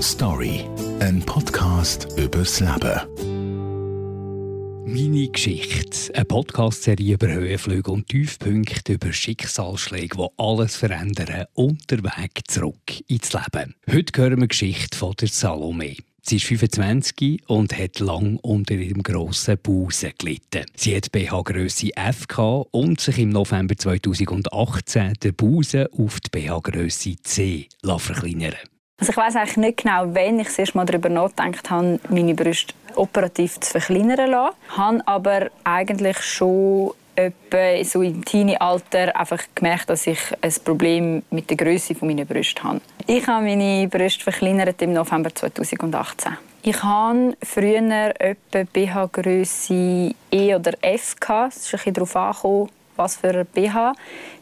Story, ein Podcast übers Leben. Meine Geschichte. Eine Podcast-Serie über Höhenflüge und Tiefpunkte, über Schicksalsschläge, die alles verändern und der Weg zurück ins Leben. Heute hören wir die Geschichte von der Salome. Sie ist 25 und hat lang unter ihrem grossen Busen gelitten. Sie hat BH-Grösse F und sich im November 2018 den Busen auf die BH-Grösse C verkleinern also ich weiß eigentlich nicht genau, wann ich das erste Mal darüber nachgedacht habe, meine Brüste operativ zu verkleinern lassen. Ich habe aber eigentlich schon etwa so im Teenie-Alter einfach gemerkt, dass ich ein Problem mit der Größe meiner Brüste habe. Ich habe meine Brüste verkleinert im November 2018. Ich hatte früher etwa BH-Größe E oder F. Es ist ein darauf angekommen, was für ein BH.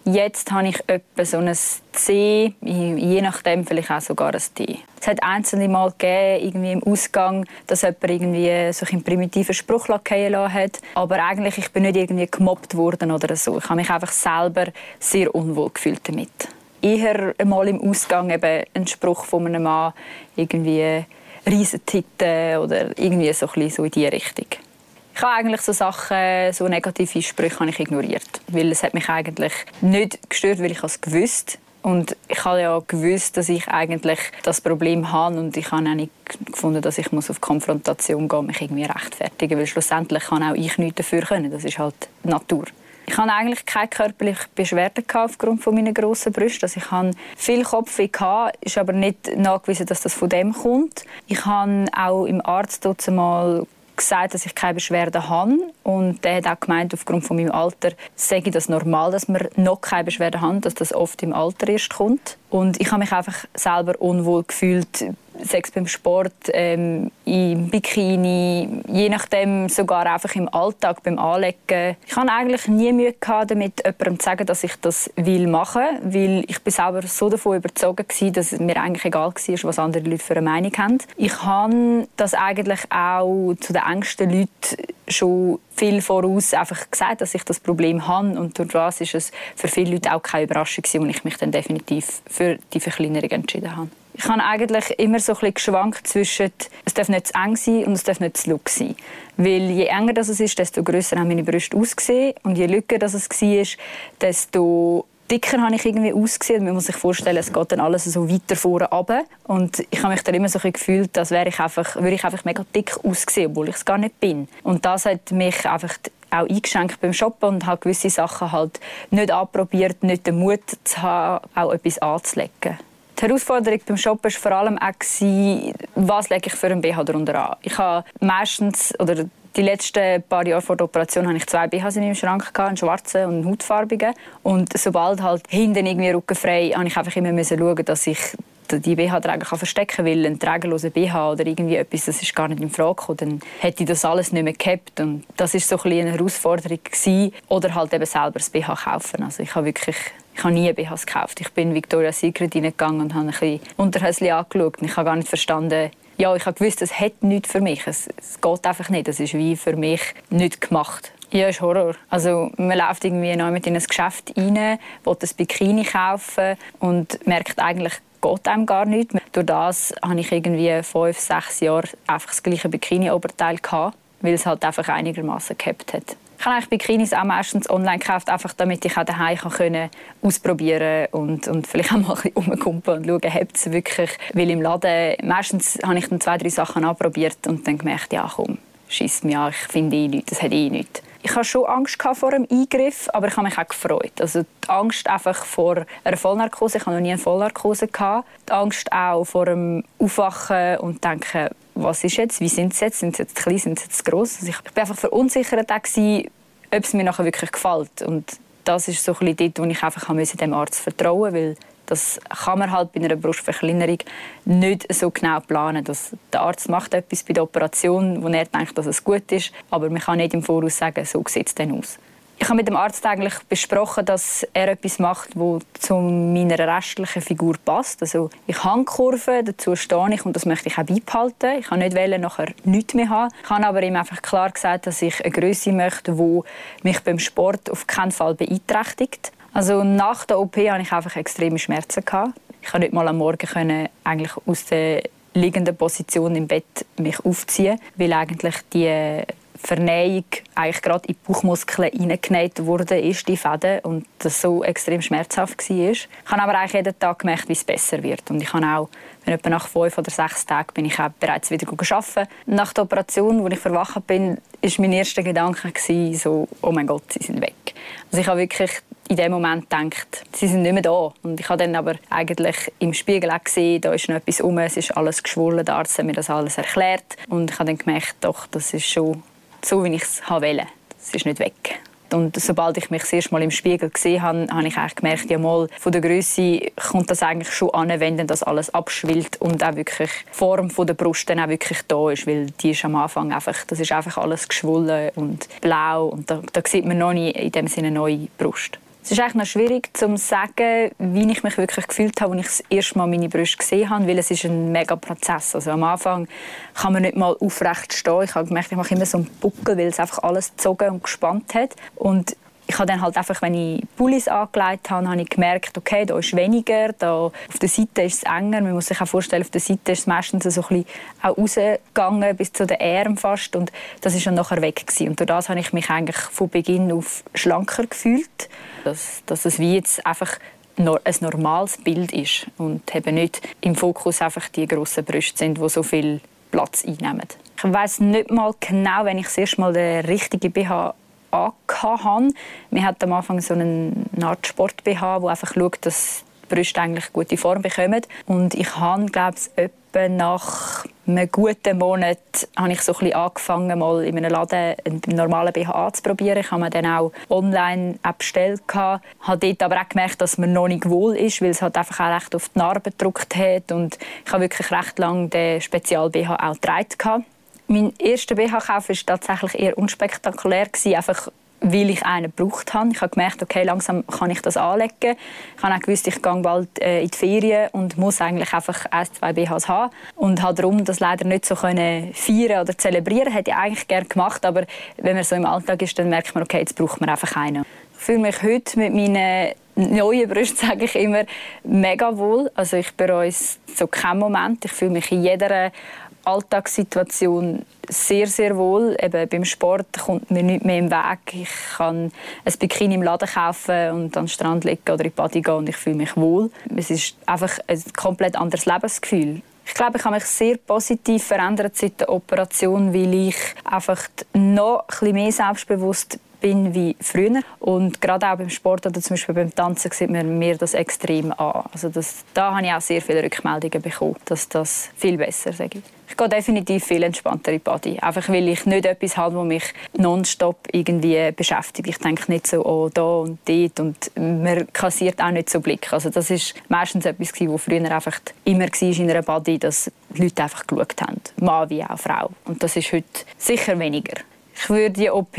Jetzt habe ich etwa so ein C, je nachdem vielleicht auch sogar ein D. Es hat einzelne Mal gegeben, irgendwie im Ausgang, dass jemand irgendwie so einen primitiven Spruch fallen hat. Aber eigentlich ich bin nicht irgendwie gemobbt worden oder so. Ich habe mich einfach selber sehr unwohl gefühlt damit. Eher einmal im Ausgang eben ein Spruch von einem Mann, irgendwie Riesentitel oder irgendwie so, ein so in diese Richtung. Ich habe eigentlich so Sachen, so negative Sprüche habe ich ignoriert, weil es hat mich eigentlich nicht gestört, weil ich es gewusst und ich habe ja gewusst, dass ich eigentlich das Problem habe und ich habe auch nicht gefunden, dass ich auf Konfrontation gehen muss, mich irgendwie rechtfertigen, weil schlussendlich kann auch ich nichts dafür können. Das ist halt Natur. Ich hatte eigentlich keine körperliche Beschwerden aufgrund meiner grossen Brüste. Also ich hatte viel Kopfweh, ist aber nicht nachgewiesen, dass das von dem kommt. Ich habe auch im Arzt mal gesagt, dass ich keine Beschwerden habe. Und er hat auch gemeint, aufgrund von meinem Alter sage ich das normal, dass wir noch keine Beschwerden haben, dass das oft im Alter erst kommt. Und ich habe mich einfach selber unwohl gefühlt, Sex beim Sport, ähm, im Bikini, je nachdem sogar einfach im Alltag beim Anlegen. Ich hatte eigentlich nie Mühe gehabt, damit jemandem zu sagen, dass ich das will machen, weil ich bin selber so davon überzeugt war, dass es mir eigentlich egal war, was andere Leute für eine Meinung haben. Ich habe das eigentlich auch zu den engsten Leuten schon viel voraus einfach gesagt, dass ich das Problem habe und durch ist es für viele Leute auch keine Überraschung gewesen, ich mich dann definitiv für die Verkleinerung entschieden habe. Ich habe eigentlich immer so ein bisschen geschwankt zwischen, es darf nicht zu eng sein und es darf nicht zu look sein. Weil je enger das ist, desto grösser haben meine Brüste ausgesehen. Und je lücker das es war, desto dicker habe ich irgendwie ausgesehen. Man muss sich vorstellen, es geht dann alles so weiter vorne runter. Und ich habe mich dann immer so gefühlt, als wäre ich einfach, würde ich einfach mega dick aussehen, obwohl ich es gar nicht bin. Und das hat mich einfach auch eingeschränkt beim Shoppen und habe gewisse Sachen halt nicht anprobiert, nicht den Mut zu haben, auch etwas anzulegen. Die Herausforderung beim Shoppen war vor allem auch, was lege ich für einen BH darunter an. Ich habe meistens, oder die letzten paar Jahre vor der Operation hatte ich zwei BHs in meinem Schrank, einen schwarzen und einen hautfarbigen. Und sobald halt hinten irgendwie rückenfrei, habe ich einfach immer schauen, dass ich die BH-Träger verstecken will, ein trägerloser BH oder irgendwie etwas, das ist gar nicht in Frage gekommen, dann hätte ich das alles nicht mehr gehabt. Und das ist so ein eine Herausforderung gewesen. Oder halt eben selber das BH kaufen. Also ich habe wirklich ich habe nie BHs gekauft. Ich bin in Victoria's Secret reingegangen und habe ein bisschen Unterhöschen angeschaut. Ich habe gar nicht verstanden, ja, ich habe gewusst, es hat nichts für mich. Es, es geht einfach nicht. Es ist wie für mich nicht gemacht. Ja, ist Horror. Also man läuft irgendwie neu mit in ein Geschäft rein, will ein Bikini kaufen und merkt eigentlich, geht einem gar nicht. Durch das habe ich irgendwie fünf, sechs Jahre einfach das gleiche Bikini-Oberteil weil es halt einfach einigermaßen gehabt hat. Ich habe eigentlich Bikinis auch meistens online gekauft, einfach damit ich auch daheim können ausprobieren und, und vielleicht auch mal ein bisschen rumkumpeln und schauen, ob es wirklich, weil im Laden, meistens habe ich dann zwei, drei Sachen anprobiert und dann gemerkt, ja komm, schießt mich an, ich finde eh nichts, das hat eh nichts. Ich hatte schon Angst vor einem Eingriff, aber ich habe mich auch gefreut. Also die Angst einfach vor einer Vollnarkose, ich hatte noch nie eine Vollnarkose. Die Angst auch vor dem Aufwachen und denken, was ist jetzt, wie sind sie jetzt, sind sie jetzt klein, sind sie jetzt gross. Also ich war einfach verunsichert, ob es mir nachher wirklich gefällt. Und das ist so ein bisschen dort, wo ich einfach dem Arzt vertrauen musste, weil das kann man halt bei einer Brustverkleinerung nicht so genau planen. Dass der Arzt macht etwas bei der Operation, wo er denkt, dass es gut ist, aber man kann nicht im Voraus sagen, so sieht es dann aus. Ich habe mit dem Arzt eigentlich besprochen, dass er etwas macht, das zu meiner restlichen Figur passt. Also ich habe Kurven, dazu stehe ich und das möchte ich auch beibehalten. Ich kann nicht wählen, nachher nichts mehr haben. Ich habe aber ihm einfach klar gesagt, dass ich eine Größe möchte, die mich beim Sport auf keinen Fall beeinträchtigt. Also nach der OP hatte ich einfach extreme Schmerzen. Ich konnte nicht mal am Morgen können, eigentlich aus der liegenden Position im Bett mich aufziehen, weil eigentlich die Vernähung eigentlich gerade in die Bauchmuskeln hineingenäht wurde, ist, die Fäden, und das so extrem schmerzhaft war. Ich habe aber eigentlich jeden Tag gemerkt, wie es besser wird. Und ich habe auch, wenn etwa nach fünf oder sechs Tagen bin ich bereits wieder arbeiten. Nach der Operation, als ich verwacht bin, war mein erster Gedanke so, oh mein Gott, sie sind weg. Also ich habe wirklich in dem Moment gedacht, sie sind nicht mehr da. Und ich habe dann aber eigentlich im Spiegel auch gesehen, da ist noch etwas um, es ist alles geschwollen, der Arzt hat mir das alles erklärt. Und ich habe dann gemerkt, doch, das ist schon so, wie ich es wollte. Es ist nicht weg. Und sobald ich mich das erste Mal im Spiegel gesehen habe, habe ich gemerkt, ja mal, von der Größe kommt das eigentlich schon an, wenn das alles abschwillt und auch wirklich die Form der Brust dann auch wirklich da ist, weil die ist am Anfang einfach, das ist einfach alles geschwollen und blau und da, da sieht man noch nie in dem Sinne neue Brust. Es ist eigentlich noch schwierig zu sagen, wie ich mich wirklich gefühlt habe, als ich das erste Mal meine Brüste gesehen habe, weil es ist ein mega Prozess. Also am Anfang kann man nicht mal aufrecht stehen. Ich habe gemerkt, ich mache immer so einen Buckel, weil es einfach alles gezogen und gespannt hat. Und ich habe dann halt einfach, wenn ich Pullis angelegt habe, habe ich gemerkt, okay, da ist weniger, da auf der Seite ist es enger. Man muss sich auch vorstellen, auf der Seite ist es meistens so ein bisschen auch rausgegangen, bis zu den Armen fast. Und das ist dann nachher weg gewesen. Und durch das habe ich mich eigentlich von Beginn auf schlanker gefühlt. Dass, dass es wie jetzt einfach ein normales Bild ist und eben nicht im Fokus einfach die grossen Brüste sind, die so viel Platz einnehmen. Ich weiß nicht mal genau, wenn ich das erste Mal den richtigen BH habe. Wir hatten am Anfang so einen Art Sport-BH, der einfach schaut, dass die Brüste eigentlich gute Form bekommen. Und ich habe, glaube ich, etwa nach einem guten Monat habe ich so ein bisschen angefangen, mal in einem Laden einen normalen BH anzuprobieren. Ich habe mir dann auch online bestellt. Ich habe dort aber auch gemerkt, dass man noch nicht wohl ist, weil es halt einfach auch recht auf die Narbe gedruckt hat. Und ich habe wirklich recht lange den Spezial-BH auch getragen. Mein erster BH-Kauf war tatsächlich eher unspektakulär. Einfach weil ich einen gebraucht habe. Ich habe gemerkt, okay, langsam kann ich das anlegen. Ich habe auch gewusst, ich gehe bald äh, in die Ferien und muss eigentlich einfach ein, zwei BHs haben. Und habe darum das leider nicht so feiern oder zelebrieren. Hätte ich eigentlich gerne gemacht, aber wenn man so im Alltag ist, dann merkt man, okay, jetzt braucht man einfach einen. Ich fühle mich heute mit meinen neuen Brüsten, sage ich immer, mega wohl. Also ich bereue es so keinen Moment. Ich fühle mich in jeder Alltagssituation sehr, sehr wohl. Eben beim Sport kommt mir nicht mehr im Weg. Ich kann ein Bikini im Laden kaufen und an den Strand liegen oder in die Body gehen und ich fühle mich wohl. Es ist einfach ein komplett anderes Lebensgefühl. Ich glaube, ich habe mich sehr positiv verändert seit der Operation, weil ich einfach noch ein bisschen mehr selbstbewusst bin wie früher. Und gerade auch beim Sport oder zum Beispiel beim Tanzen sieht man mir das extrem an. Also das, da habe ich auch sehr viele Rückmeldungen bekommen, dass das viel besser ist. Ich gehe definitiv viel entspannter in die Body. Einfach weil ich nicht etwas habe, das mich nonstop irgendwie beschäftigt. Ich denke nicht so, oh, da und dort. Und man kassiert auch nicht so Blick. Also das ist meistens etwas, was früher einfach immer war in einer Body, dass die Leute einfach geschaut haben. Mann wie auch Frau. Und das ist heute sicher weniger. Ich würde die OP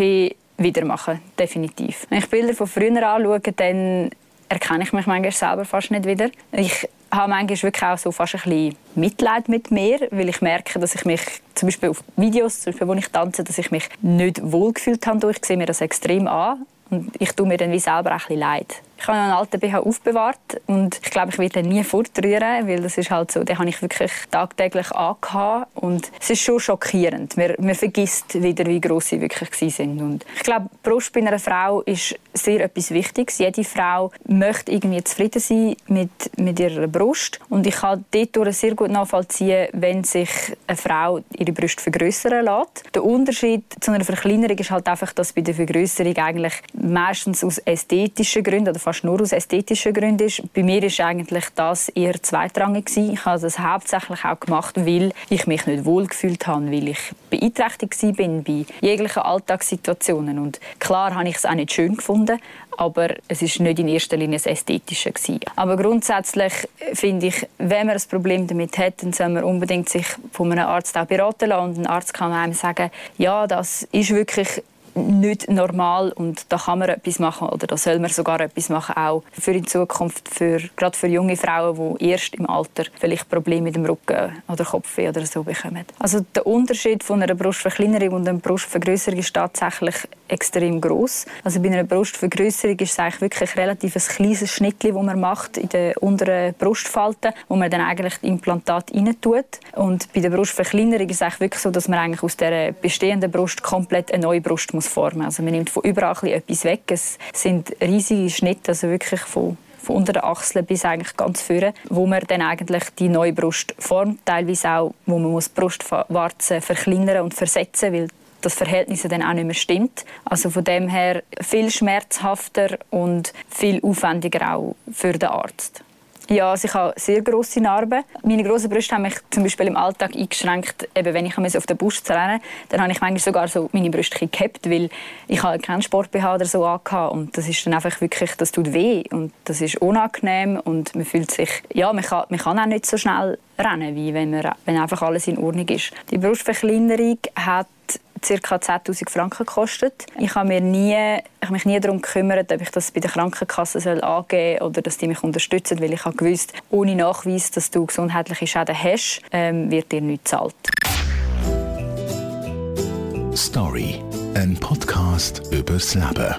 wieder machen, definitiv. Wenn ich Bilder von früher anschaue, dann erkenne ich mich manchmal selber fast nicht wieder. Ich habe manchmal wirklich auch so fast ein bisschen Mitleid mit mir, weil ich merke, dass ich mich zum Beispiel auf Videos, zum Beispiel, wo ich tanze, dass ich mich nicht wohlgefühlt habe. Ich sehe mir das extrem an und ich tue mir dann wie selber ein bisschen leid. Ich habe einen alten BH aufbewahrt und ich glaube, ich werde ihn nie fortrühren, weil das ist halt so, den habe ich wirklich tagtäglich angehabt und es ist schon schockierend. Man, man vergisst wieder, wie groß sie wirklich sind. Und ich glaube, Brust bei einer Frau ist sehr etwas Wichtiges. Jede Frau möchte irgendwie zufrieden sein mit, mit ihrer Brust und ich kann dort sehr gut nachvollziehen, wenn sich eine Frau ihre Brust vergrößern lässt. Der Unterschied zu einer Verkleinerung ist halt einfach, dass bei der Vergrößerung eigentlich meistens aus ästhetischen Gründen oder fast nur aus ästhetischen Gründen ist. Bei mir ist eigentlich das eher zweitrangig gewesen. Ich habe das hauptsächlich auch gemacht, weil ich mich nicht wohl gefühlt habe, weil ich beeinträchtigt bin bei jeglichen Alltagssituationen. Und klar habe ich es auch nicht schön gefunden, aber es ist nicht in erster Linie das Ästhetische gewesen. Aber grundsätzlich finde ich, wenn man ein Problem damit hat, dann soll man unbedingt sich von einem Arzt auch beraten lassen. Und ein Arzt kann einem sagen, ja, das ist wirklich nicht normal und da kann man etwas machen oder da soll man sogar etwas machen, auch für in Zukunft, für, gerade für junge Frauen, die erst im Alter vielleicht Probleme mit dem Rücken oder Kopfweh oder so bekommen. Also der Unterschied von einer Brustverkleinerung und einer Brustvergrößerung ist tatsächlich extrem groß. Also bei einer Brustvergrößerung ist es eigentlich wirklich ein relativ kleines Schnittchen, das man macht in der unteren Brustfalte, wo man dann eigentlich das Implantat rein tut. Und bei der Brustverkleinerung ist es eigentlich wirklich so, dass man eigentlich aus der bestehenden Brust komplett eine neue Brust muss formen. Also man nimmt von überall etwas weg. Es sind riesige Schnitte, also wirklich von von unter der Achsel bis eigentlich ganz vorne, wo man dann eigentlich die neue Brust formt, teilweise auch, wo man muss Brustwarzen verkleinern und versetzen, weil das Verhältnis dann auch nicht mehr stimmt. Also von dem her viel schmerzhafter und viel aufwendiger auch für den Arzt. Ja, also ich habe sehr grosse Narben. Meine grossen Brüste haben mich zum Beispiel im Alltag eingeschränkt. Eben, wenn ich auf der Brust rennen dann habe ich manchmal sogar so meine Brüste gehabt, weil ich habe keinen Sport oder so angehabt. und das ist dann einfach wirklich, das tut weh und das ist unangenehm und man fühlt sich, ja, man kann, man kann auch nicht so schnell rennen, wie wenn, man, wenn einfach alles in Ordnung ist. Die Brustverkleinerung hat ca. 10'000 Franken gekostet. Ich habe mir mich nie darum gekümmert, ob ich das bei der Krankenkasse soll angeben soll oder dass die mich unterstützen, weil ich habe gewusst, ohne Nachweis, dass du gesundheitliche Schäden hast, ähm, wird dir nichts gezahlt. Story, ein Podcast über das Leben.